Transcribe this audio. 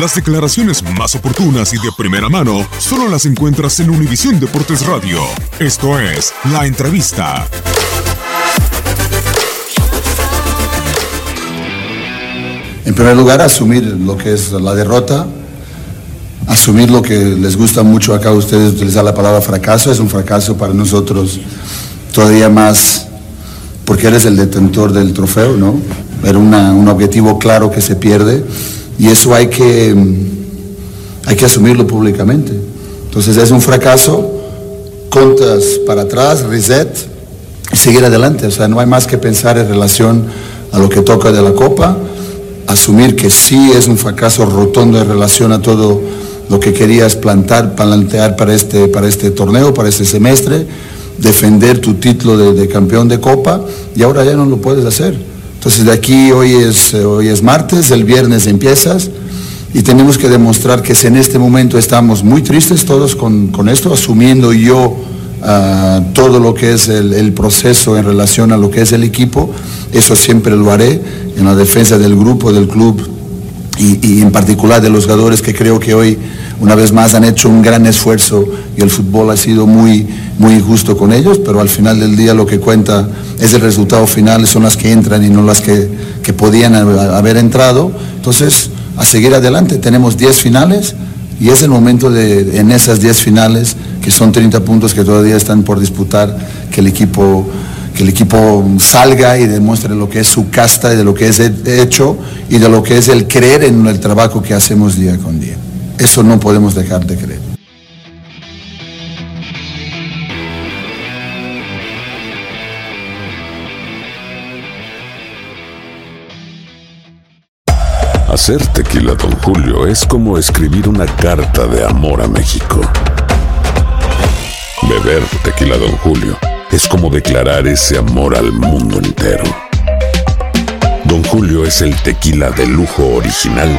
Las declaraciones más oportunas y de primera mano solo las encuentras en Univisión Deportes Radio. Esto es La Entrevista. En primer lugar, asumir lo que es la derrota, asumir lo que les gusta mucho acá a ustedes utilizar la palabra fracaso, es un fracaso para nosotros todavía más porque eres el detentor del trofeo, ¿no? Era un objetivo claro que se pierde y eso hay que, mm, hay que asumirlo públicamente. Entonces es un fracaso, contas para atrás, reset y seguir adelante. O sea, no hay más que pensar en relación a lo que toca de la Copa, asumir que sí es un fracaso rotundo en relación a todo lo que querías plantar, plantear para este, para este torneo, para este semestre, defender tu título de, de campeón de Copa y ahora ya no lo puedes hacer. Entonces de aquí hoy es, eh, hoy es martes, el viernes empiezas y tenemos que demostrar que si en este momento estamos muy tristes todos con, con esto, asumiendo yo ah, todo lo que es el, proceso en relación a lo que es el equipo, eso siempre lo haré en la defensa del grupo, del club y, y en particular de los jugadores que creo que hoy una vez más han hecho un gran esfuerzo y el fútbol ha sido muy, muy injusto con ellos, pero al final del día lo que cuenta es el resultado final, son las que entran y no las que, que podían haber entrado. Entonces, a seguir adelante, tenemos 10 finales y es el momento de, en esas 10 finales, que son 30 puntos que todavía están por disputar, que el equipo que el equipo salga y demuestre lo que es su casta y de lo que es he- hecho y de lo que es el creer en el trabajo que hacemos día con día. Eso no podemos dejar de creer. Hacer tequila, Don Julio, es como escribir una carta de amor a México. Beber tequila, Don Julio, es como declarar ese amor al mundo entero. Don Julio es el tequila de lujo original,